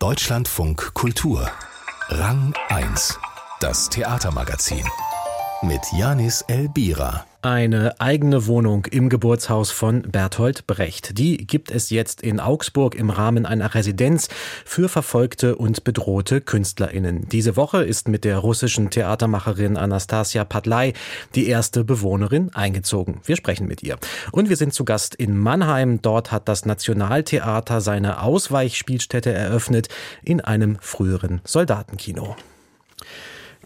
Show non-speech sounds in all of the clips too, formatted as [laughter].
Deutschlandfunk Kultur. Rang 1. Das Theatermagazin. Mit Janis Elbira. Eine eigene Wohnung im Geburtshaus von Bertolt Brecht. Die gibt es jetzt in Augsburg im Rahmen einer Residenz für verfolgte und bedrohte KünstlerInnen. Diese Woche ist mit der russischen Theatermacherin Anastasia Padlai die erste Bewohnerin eingezogen. Wir sprechen mit ihr. Und wir sind zu Gast in Mannheim. Dort hat das Nationaltheater seine Ausweichspielstätte eröffnet in einem früheren Soldatenkino.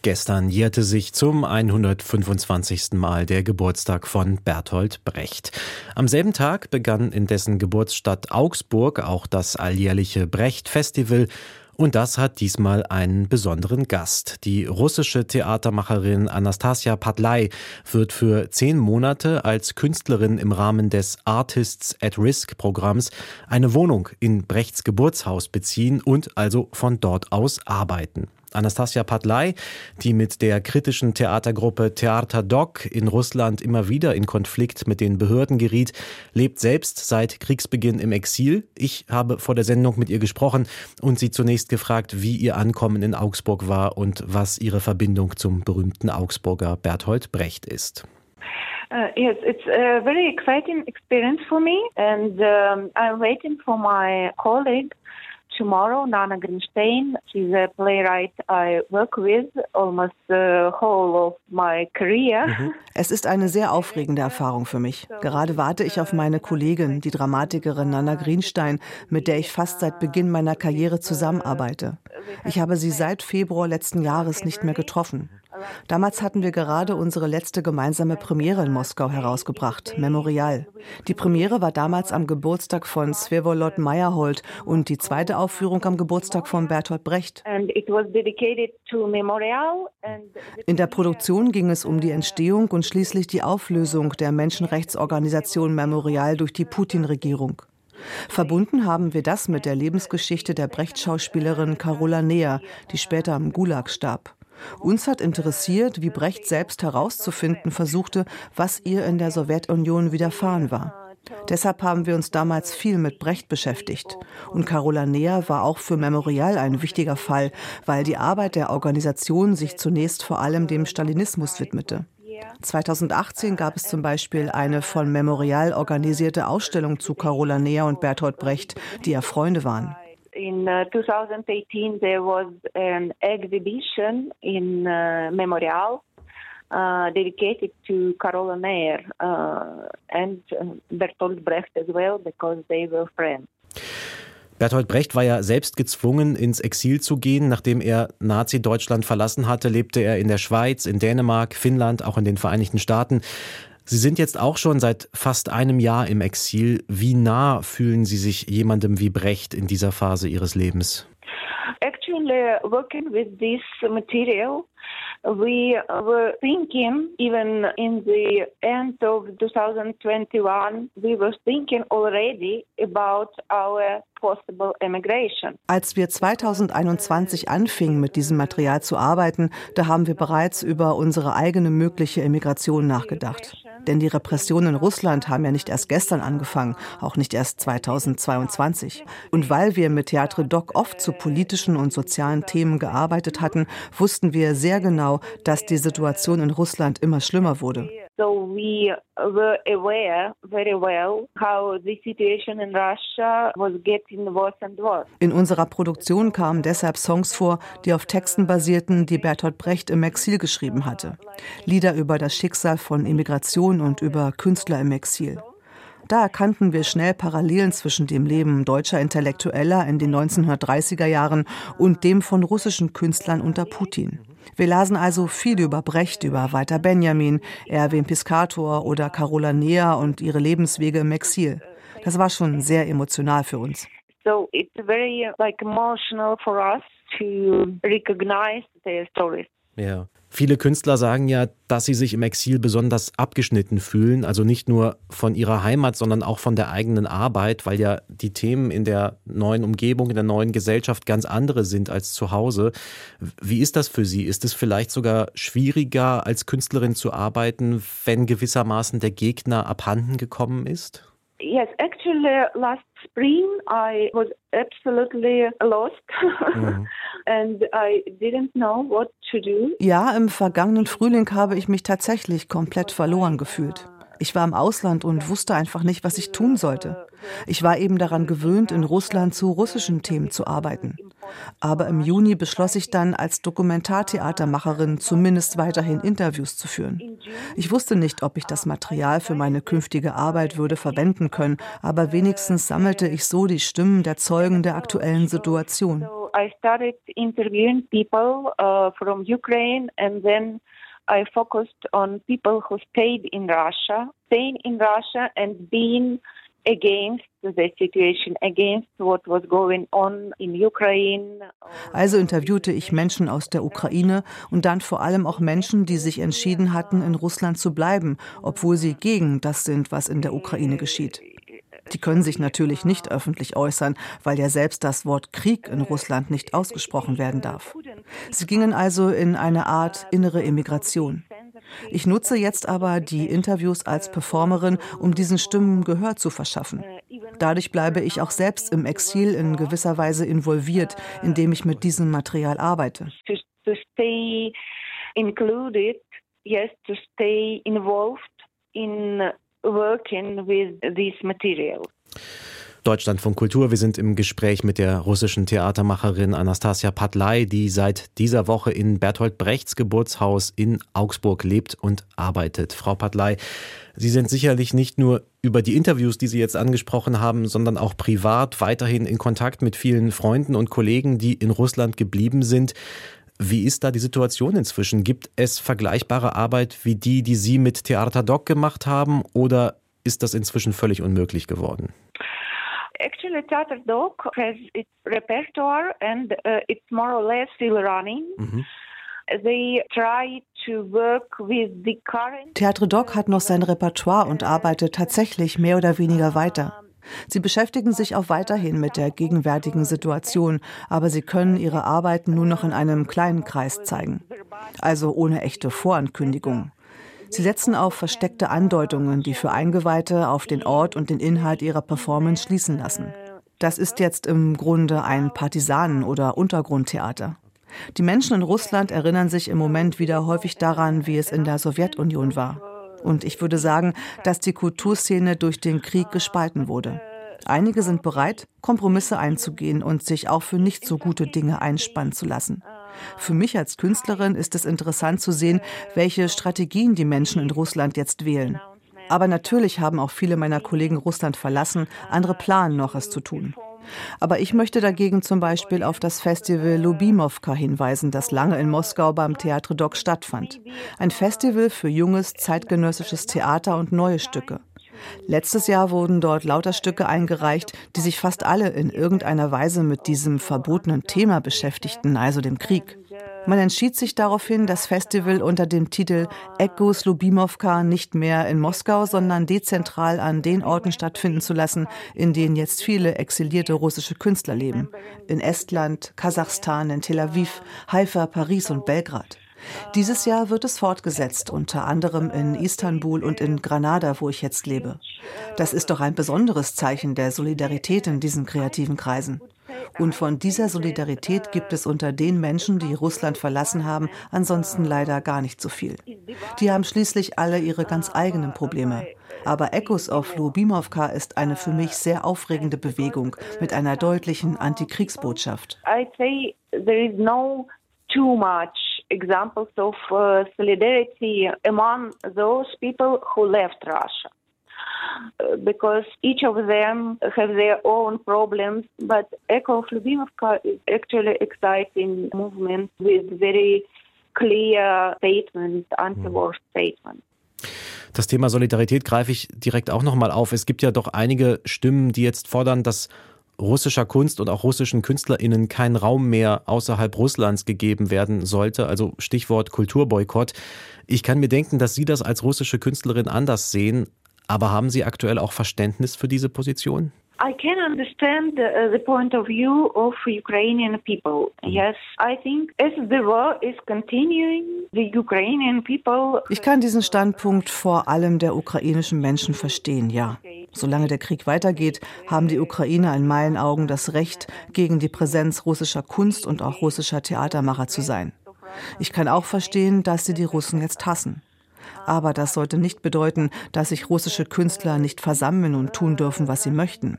Gestern jährte sich zum 125. Mal der Geburtstag von Bertolt Brecht. Am selben Tag begann in dessen Geburtsstadt Augsburg auch das alljährliche Brecht-Festival und das hat diesmal einen besonderen Gast. Die russische Theatermacherin Anastasia Padlai wird für zehn Monate als Künstlerin im Rahmen des Artists at Risk Programms eine Wohnung in Brechts Geburtshaus beziehen und also von dort aus arbeiten. Anastasia Padlai, die mit der kritischen Theatergruppe Theater Doc in Russland immer wieder in Konflikt mit den Behörden geriet, lebt selbst seit Kriegsbeginn im Exil. Ich habe vor der Sendung mit ihr gesprochen und sie zunächst gefragt, wie ihr Ankommen in Augsburg war und was ihre Verbindung zum berühmten Augsburger Berthold Brecht ist. Uh, yes, it's a very exciting experience for me, and um, I'm waiting for my colleague tomorrow, Nana Grinstein. She's a playwright I work with almost the whole of my career. Mhm. Es ist eine sehr aufregende Erfahrung für mich. Gerade warte ich auf meine Kollegin, die Dramatikerin Nana Greenstein, mit der ich fast seit Beginn meiner Karriere zusammenarbeite. Ich habe sie seit Februar letzten Jahres nicht mehr getroffen. Damals hatten wir gerade unsere letzte gemeinsame Premiere in Moskau herausgebracht, Memorial. Die Premiere war damals am Geburtstag von Svevolod Meyerhold und die zweite Aufführung am Geburtstag von Bertolt Brecht. In der Produktion ging es um die Entstehung und schließlich die Auflösung der Menschenrechtsorganisation Memorial durch die Putin-Regierung. Verbunden haben wir das mit der Lebensgeschichte der Brecht-Schauspielerin Carola Neher, die später am Gulag starb. Uns hat interessiert, wie Brecht selbst herauszufinden versuchte, was ihr in der Sowjetunion widerfahren war. Deshalb haben wir uns damals viel mit Brecht beschäftigt. Und Carola Neher war auch für Memorial ein wichtiger Fall, weil die Arbeit der Organisation sich zunächst vor allem dem Stalinismus widmete. 2018 gab es zum Beispiel eine von Memorial organisierte Ausstellung zu Carola Neher und Bertolt Brecht, die ja Freunde waren. In 2018 uh, there was an exhibition in uh, Memorial uh, dedicated to Carola Neher uh, and uh, Bertolt Brecht as well because they were friends. Bertolt Brecht war ja selbst gezwungen, ins Exil zu gehen. Nachdem er Nazi-Deutschland verlassen hatte, lebte er in der Schweiz, in Dänemark, Finnland, auch in den Vereinigten Staaten. Sie sind jetzt auch schon seit fast einem Jahr im Exil. Wie nah fühlen Sie sich jemandem wie Brecht in dieser Phase Ihres Lebens? Actually, working with this material we were thinking, even in the end of 2021, we were thinking already about our possible immigration. Als wir 2021 anfingen, mit diesem Material zu arbeiten, da haben wir bereits über unsere eigene mögliche Immigration nachgedacht. Denn die Repressionen in Russland haben ja nicht erst gestern angefangen, auch nicht erst 2022. Und weil wir mit Theatre Doc oft zu politischen und sozialen Themen gearbeitet hatten, wussten wir sehr genau, dass die Situation in Russland immer schlimmer wurde. So we were aware very well how the situation in Russia was getting worse and worse. In unserer Produktion kamen deshalb Songs vor, die auf Texten basierten, die Bertolt Brecht im Exil geschrieben hatte. Lieder über das Schicksal von Immigration und über Künstler im Exil. Da erkannten wir schnell Parallelen zwischen dem Leben deutscher Intellektueller in den 1930er Jahren und dem von russischen Künstlern unter Putin. Wir lasen also viel über Brecht, über Walter Benjamin, Erwin Piscator oder Carola Neher und ihre Lebenswege im Exil. Das war schon sehr emotional für uns. So it's very like emotional for us to recognize their stories. Ja. Viele Künstler sagen ja, dass sie sich im Exil besonders abgeschnitten fühlen, also nicht nur von ihrer Heimat, sondern auch von der eigenen Arbeit, weil ja die Themen in der neuen Umgebung, in der neuen Gesellschaft ganz andere sind als zu Hause. Wie ist das für Sie? Ist es vielleicht sogar schwieriger, als Künstlerin zu arbeiten, wenn gewissermaßen der Gegner abhanden gekommen ist? Yes, actually, last spring, I was absolutely lost mhm. [laughs] and I didn't know what to do. Ja, im vergangenen Frühling habe ich mich tatsächlich komplett verloren gefühlt. Ich war im Ausland und wusste einfach nicht, was ich tun sollte. Ich war eben daran gewöhnt, in Russland zu russischen Themen zu arbeiten. Aber im Juni beschloss ich dann, als Dokumentartheatermacherin zumindest weiterhin Interviews zu führen. Ich wusste nicht, ob ich das Material für meine künftige Arbeit würde verwenden können, aber wenigstens sammelte ich so die Stimmen der Zeugen der aktuellen Situation. I started interviewing people uh, from Ukraine and then I focused on people who stayed in Russia, staying in Russia and being against the situation, against what was going on in Ukraine. Also interviewte ich Menschen aus der Ukraine und dann vor allem auch Menschen, die sich entschieden hatten, in Russland zu bleiben, obwohl sie gegen das sind, was in der Ukraine geschieht. Die können sich natürlich nicht öffentlich äußern, weil ja selbst das Wort Krieg in Russland nicht ausgesprochen werden darf. Sie gingen also in eine Art innere Immigration. Ich nutze jetzt aber die Interviews als Performerin, um diesen Stimmen Gehör zu verschaffen. Dadurch bleibe ich auch selbst im Exil in gewisser Weise involviert, indem ich mit diesem Material arbeite. Included, yes, to stay involved in working with this material. Deutschlandfunk Kultur. Wir sind im Gespräch mit der russischen Theatermacherin Anastasia Patlay, die seit dieser Woche in Bertolt Brechts Geburtshaus in Augsburg lebt und arbeitet. Frau Patlay, Sie sind sicherlich nicht nur über die Interviews, die Sie jetzt angesprochen haben, sondern auch privat weiterhin in Kontakt mit vielen Freunden und Kollegen, die in Russland geblieben sind. Wie ist da die Situation inzwischen? Gibt es vergleichbare Arbeit wie die, die Sie mit Theater Doc gemacht haben, oder ist das inzwischen völlig unmöglich geworden? Actually, Theater Doc has its repertoire and uh, it's more or less still running. Mhm. Theatre Doc hat noch sein Repertoire und arbeitet tatsächlich mehr oder weniger weiter. Sie beschäftigen sich auch weiterhin mit der gegenwärtigen Situation, aber sie können ihre Arbeiten nur noch in einem kleinen Kreis zeigen, also ohne echte Vorankündigung. Sie setzen auf versteckte Andeutungen, die für Eingeweihte auf den Ort und den Inhalt ihrer Performance schließen lassen. Das ist jetzt im Grunde ein Partisanen- oder Untergrundtheater. Die Menschen in Russland erinnern sich im Moment wieder häufig daran, wie es in der Sowjetunion war. Und ich würde sagen, dass die Kulturszene durch den Krieg gespalten wurde. Einige sind bereit, Kompromisse einzugehen und sich auch für nicht so gute Dinge einspannen zu lassen. Für mich als Künstlerin ist es interessant zu sehen, welche Strategien die Menschen in Russland jetzt wählen. Aber natürlich haben auch viele meiner Kollegen Russland verlassen, andere planen noch, es zu tun. Aber ich möchte dagegen zum Beispiel auf das Festival Lubimowka hinweisen, das lange in Moskau beim Theatre Doc stattfand. Ein Festival für junges, zeitgenössisches Theater und neue Stücke. Letztes Jahr wurden dort lauter Stücke eingereicht, die sich fast alle in irgendeiner Weise mit diesem verbotenen Thema beschäftigten, also dem Krieg. Man entschied sich daraufhin, das Festival unter dem Titel Ekos Lubimowka nicht mehr in Moskau, sondern dezentral an den Orten stattfinden zu lassen, in denen jetzt viele exilierte russische Künstler leben. In Estland, Kasachstan, in Tel Aviv, Haifa, Paris und Belgrad. Dieses Jahr wird es fortgesetzt, unter anderem in Istanbul und in Granada, wo ich jetzt lebe. Das ist doch ein besonderes Zeichen der Solidarität in diesen kreativen Kreisen. Und von dieser Solidarität gibt es unter den Menschen, die Russland verlassen haben, ansonsten leider gar nicht so viel. Die haben schließlich alle ihre ganz eigenen Probleme. Aber Echos of Lubimowka ist eine für mich sehr aufregende Bewegung mit einer deutlichen Antikriegsbotschaft. I say there is no too much examples of uh, solidarity among those people who left Russia. Uh, because each of them have their own problems. But Echo of Lyubimovka is actually exciting movement with very clear statements, anti-war statements. Das Thema Solidarität greife ich direkt auch nochmal auf. Es gibt ja doch einige Stimmen, die jetzt fordern, dass russischer Kunst und auch russischen KünstlerInnen kein Raum mehr außerhalb Russlands gegeben werden sollte. Also Stichwort Kulturboykott. Ich kann mir denken, dass Sie das als russische Künstlerin anders sehen. Aber haben Sie aktuell auch Verständnis für diese Position? I can understand the, uh, the point of view of Ukrainian people. Yes, I think as the war is continuing, the Ukrainian people. Ich kann diesen Standpunkt vor allem der ukrainischen Menschen verstehen, ja. Solange der Krieg weitergeht, haben die Ukrainer in meinen Augen das Recht, gegen die Präsenz russischer Kunst und auch russischer Theatermacher zu sein. Ich kann auch verstehen, dass sie die Russen jetzt hassen. Aber das sollte nicht bedeuten, dass sich russische Künstler nicht versammeln und tun dürfen, was sie möchten.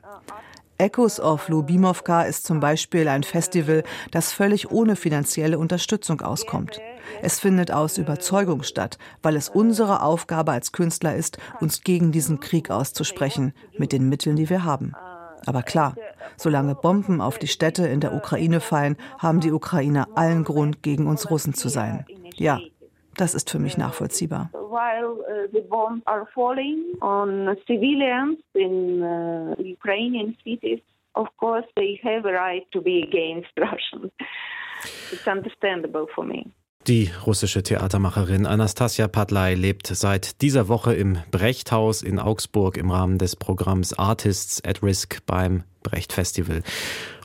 Echoes of Lubimovka ist zum Beispiel ein Festival, das völlig ohne finanzielle Unterstützung auskommt. Es findet aus Überzeugung statt, weil es unsere Aufgabe als Künstler ist, uns gegen diesen Krieg auszusprechen, mit den Mitteln, die wir haben. Aber klar, solange Bomben auf die Städte in der Ukraine fallen, haben die Ukrainer allen Grund, gegen uns Russen zu sein. Ja, das ist für mich nachvollziehbar. While uh, the bombs are falling on civilians in uh, Ukrainian cities, of course they have a right to be against [laughs] Russians. It's understandable for me. Die russische Theatermacherin Anastasia Padlai lebt seit dieser Woche im Brechthaus in Augsburg im Rahmen des Programms Artists at Risk beim Brecht Festival.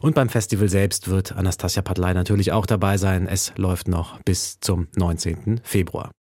Und beim Festival selbst wird Anastasia Padlai natürlich auch dabei sein. Es läuft noch bis zum 19. Februar.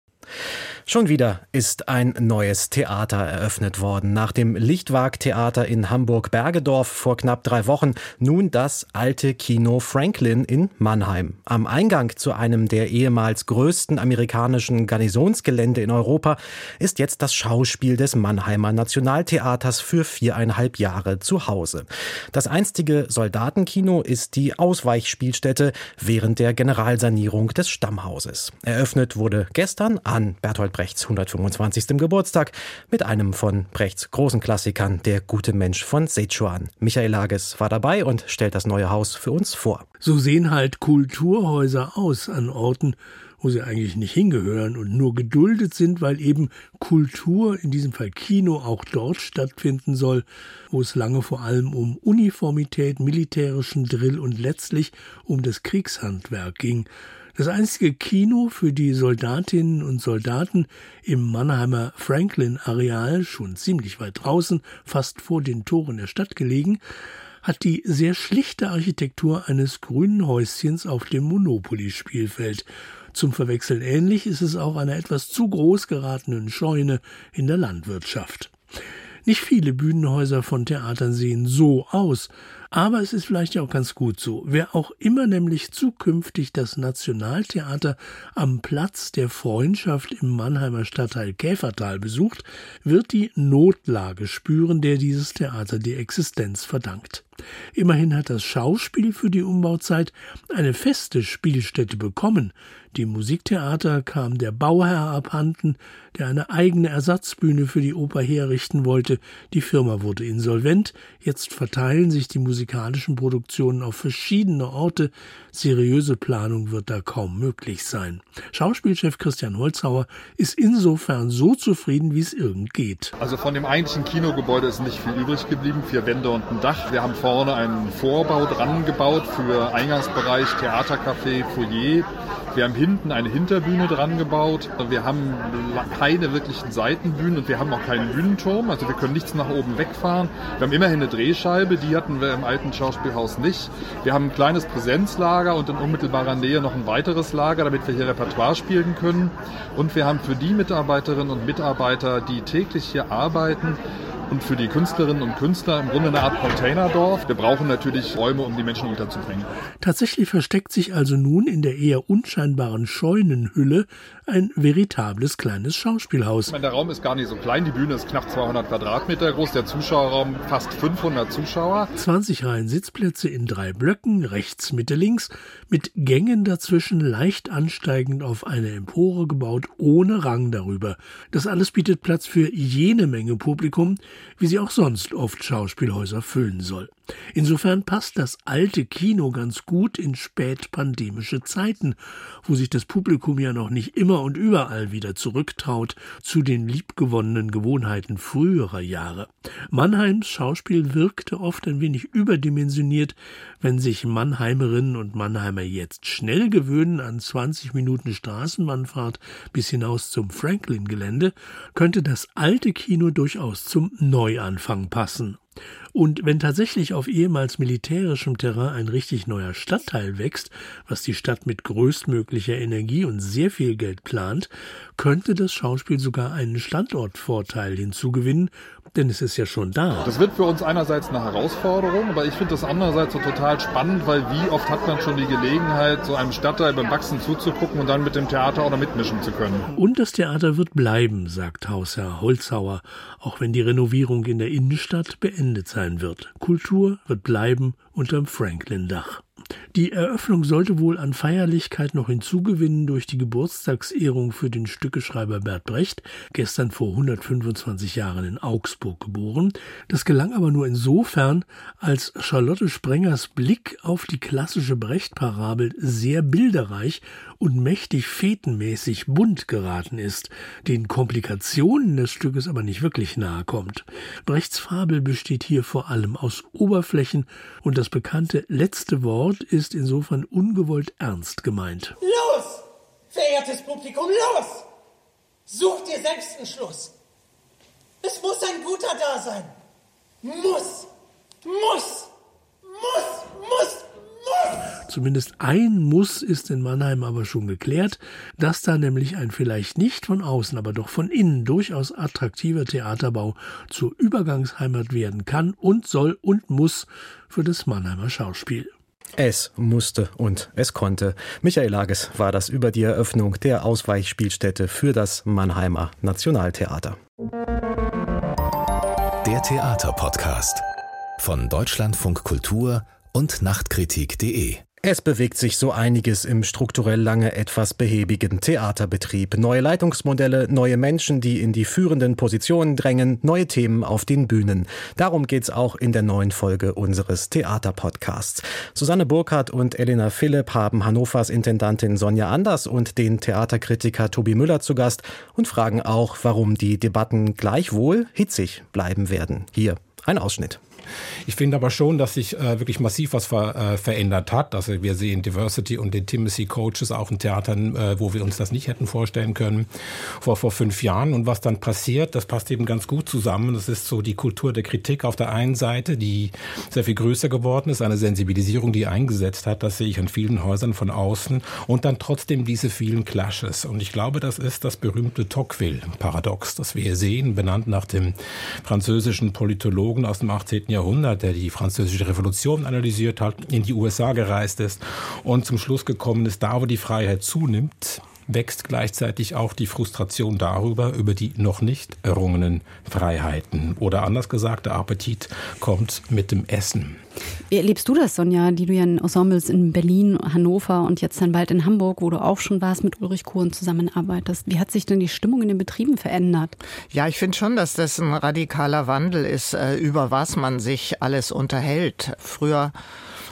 Schon wieder ist ein neues Theater eröffnet worden. Nach dem Lichtwag-Theater in Hamburg-Bergedorf vor knapp drei Wochen nun das alte Kino Franklin in Mannheim. Am Eingang zu einem der ehemals größten amerikanischen Garnisonsgelände in Europa ist jetzt das Schauspiel des Mannheimer Nationaltheaters für viereinhalb Jahre zu Hause. Das einstige Soldatenkino ist die Ausweichspielstätte während der Generalsanierung des Stammhauses. Eröffnet wurde gestern an Bertolt Brechts 125. Geburtstag mit einem von Brechts großen Klassikern, Der gute Mensch von Sichuan. Michael Lages war dabei und stellt das neue Haus für uns vor. So sehen halt Kulturhäuser aus an Orten, wo sie eigentlich nicht hingehören und nur geduldet sind, weil eben Kultur, in diesem Fall Kino, auch dort stattfinden soll, wo es lange vor allem um Uniformität, militärischen Drill und letztlich um das Kriegshandwerk ging. Das einzige Kino für die Soldatinnen und Soldaten im Mannheimer Franklin-Areal, schon ziemlich weit draußen, fast vor den Toren der Stadt gelegen, hat die sehr schlichte Architektur eines grünen Häuschens auf dem Monopoly-Spielfeld. Zum Verwechseln ähnlich ist es auch einer etwas zu groß geratenen Scheune in der Landwirtschaft. Nicht viele Bühnenhäuser von Theatern sehen so aus, aber es ist vielleicht auch ganz gut so. Wer auch immer nämlich zukünftig das Nationaltheater am Platz der Freundschaft im Mannheimer Stadtteil Käfertal besucht, wird die Notlage spüren, der dieses Theater die Existenz verdankt. Immerhin hat das Schauspiel für die Umbauzeit eine feste Spielstätte bekommen. Dem Musiktheater kam der Bauherr abhanden, der eine eigene Ersatzbühne für die Oper herrichten wollte. Die Firma wurde insolvent. Jetzt verteilen sich die musikalischen Produktionen auf verschiedene Orte. Seriöse Planung wird da kaum möglich sein. Schauspielchef Christian Holzhauer ist insofern so zufrieden, wie es irgend geht. Also von dem eigentlichen Kinogebäude ist nicht viel übrig geblieben. Vier Wände und ein Dach. Wir haben vorne einen Vorbau dran gebaut für Eingangsbereich, Theatercafé, Foyer. Wir haben hinten eine Hinterbühne dran gebaut. Wir haben keine wirklichen Seitenbühnen und wir haben auch keinen Bühnenturm. Also wir können nichts nach oben wegfahren. Wir haben immerhin eine Drehscheibe, die hatten wir im alten Schauspielhaus nicht. Wir haben ein kleines Präsenzlager und in unmittelbarer Nähe noch ein weiteres Lager, damit wir hier Repertoire spielen können. Und wir haben für die Mitarbeiterinnen und Mitarbeiter, die täglich hier arbeiten, und für die Künstlerinnen und Künstler im Grunde eine Art Containerdorf. Wir brauchen natürlich Räume, um die Menschen unterzubringen. Tatsächlich versteckt sich also nun in der eher unscheinbaren Scheunenhülle ein veritables kleines Schauspielhaus. Meine, der Raum ist gar nicht so klein, die Bühne ist knapp 200 Quadratmeter groß, der Zuschauerraum fast 500 Zuschauer. 20 Reihen Sitzplätze in drei Blöcken, rechts, Mitte, links, mit Gängen dazwischen leicht ansteigend auf eine Empore gebaut, ohne Rang darüber. Das alles bietet Platz für jene Menge Publikum, wie sie auch sonst oft Schauspielhäuser füllen soll. Insofern passt das alte Kino ganz gut in spätpandemische Zeiten, wo sich das Publikum ja noch nicht immer und überall wieder zurücktraut zu den liebgewonnenen Gewohnheiten früherer Jahre. Mannheims Schauspiel wirkte oft ein wenig überdimensioniert, wenn sich Mannheimerinnen und Mannheimer jetzt schnell gewöhnen an 20 Minuten Straßenbahnfahrt bis hinaus zum Franklin-Gelände, könnte das alte Kino durchaus zum Neuanfang passen. Und wenn tatsächlich auf ehemals militärischem Terrain ein richtig neuer Stadtteil wächst, was die Stadt mit größtmöglicher Energie und sehr viel Geld plant, könnte das Schauspiel sogar einen Standortvorteil hinzugewinnen, denn es ist ja schon da. Das wird für uns einerseits eine Herausforderung, aber ich finde das andererseits so total spannend, weil wie oft hat man schon die Gelegenheit, so einem Stadtteil beim Wachsen zuzugucken und dann mit dem Theater auch noch mitmischen zu können. Und das Theater wird bleiben, sagt Hausherr Holzhauer, auch wenn die Renovierung in der Innenstadt beendet sein wird. Kultur wird bleiben unterm Franklin-Dach. Die Eröffnung sollte wohl an Feierlichkeit noch hinzugewinnen durch die Geburtstagsehrung für den Stückeschreiber Bert Brecht, gestern vor 125 Jahren in Augsburg geboren. Das gelang aber nur insofern, als Charlotte Sprengers Blick auf die klassische Brecht-Parabel sehr bilderreich und mächtig fetenmäßig bunt geraten ist, den Komplikationen des Stückes aber nicht wirklich nahe kommt. Brechts Fabel besteht hier vor allem aus Oberflächen und das bekannte letzte Wort ist insofern ungewollt ernst gemeint. Los, verehrtes Publikum, los! Sucht dir selbst einen Schluss. Es muss ein guter da sein. Muss, muss, muss, muss, Zumindest ein Muss ist in Mannheim aber schon geklärt, dass da nämlich ein vielleicht nicht von außen, aber doch von innen durchaus attraktiver Theaterbau zur Übergangsheimat werden kann und soll und muss für das Mannheimer Schauspiel. Es musste und es konnte. Michael Lages war das über die Eröffnung der Ausweichspielstätte für das Mannheimer Nationaltheater. Der Theaterpodcast von Deutschlandfunk Kultur und Nachtkritik.de es bewegt sich so einiges im strukturell lange etwas behäbigen Theaterbetrieb. Neue Leitungsmodelle, neue Menschen, die in die führenden Positionen drängen, neue Themen auf den Bühnen. Darum geht's auch in der neuen Folge unseres Theaterpodcasts. Susanne Burkhardt und Elena Philipp haben Hannovers Intendantin Sonja Anders und den Theaterkritiker Tobi Müller zu Gast und fragen auch, warum die Debatten gleichwohl hitzig bleiben werden. Hier ein Ausschnitt. Ich finde aber schon, dass sich äh, wirklich massiv was ver, äh, verändert hat. Also wir sehen Diversity und Intimacy Coaches auch in Theatern, äh, wo wir uns das nicht hätten vorstellen können vor, vor fünf Jahren. Und was dann passiert, das passt eben ganz gut zusammen. Das ist so die Kultur der Kritik auf der einen Seite, die sehr viel größer geworden ist, eine Sensibilisierung, die eingesetzt hat. Das sehe ich an vielen Häusern von außen. Und dann trotzdem diese vielen Clashes. Und ich glaube, das ist das berühmte Tocqueville-Paradox, das wir hier sehen, benannt nach dem französischen Politologen aus dem 18. Jahrhundert Jahrhundert, der die französische Revolution analysiert hat, in die USA gereist ist und zum Schluss gekommen ist, da wo die Freiheit zunimmt, wächst gleichzeitig auch die Frustration darüber, über die noch nicht errungenen Freiheiten. Oder anders gesagt, der Appetit kommt mit dem Essen. Wie erlebst du das, Sonja, die du ja in Ensembles in Berlin, Hannover und jetzt dann bald in Hamburg, wo du auch schon warst, mit Ulrich Kohn zusammenarbeitest? Wie hat sich denn die Stimmung in den Betrieben verändert? Ja, ich finde schon, dass das ein radikaler Wandel ist, äh, über was man sich alles unterhält. Früher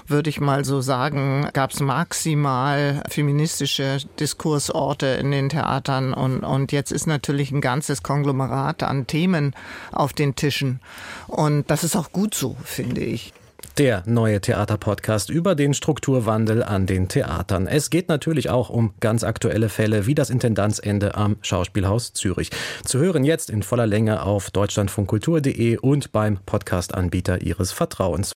würde ich mal so sagen, gab es maximal feministische Diskursorte in den Theatern und, und jetzt ist natürlich ein ganzes Konglomerat an Themen auf den Tischen. Und das ist auch gut so, finde ich. Der neue Theaterpodcast über den Strukturwandel an den Theatern. Es geht natürlich auch um ganz aktuelle Fälle wie das Intendanzende am Schauspielhaus Zürich. Zu hören jetzt in voller Länge auf deutschlandfunkkultur.de und beim Podcastanbieter Ihres Vertrauens.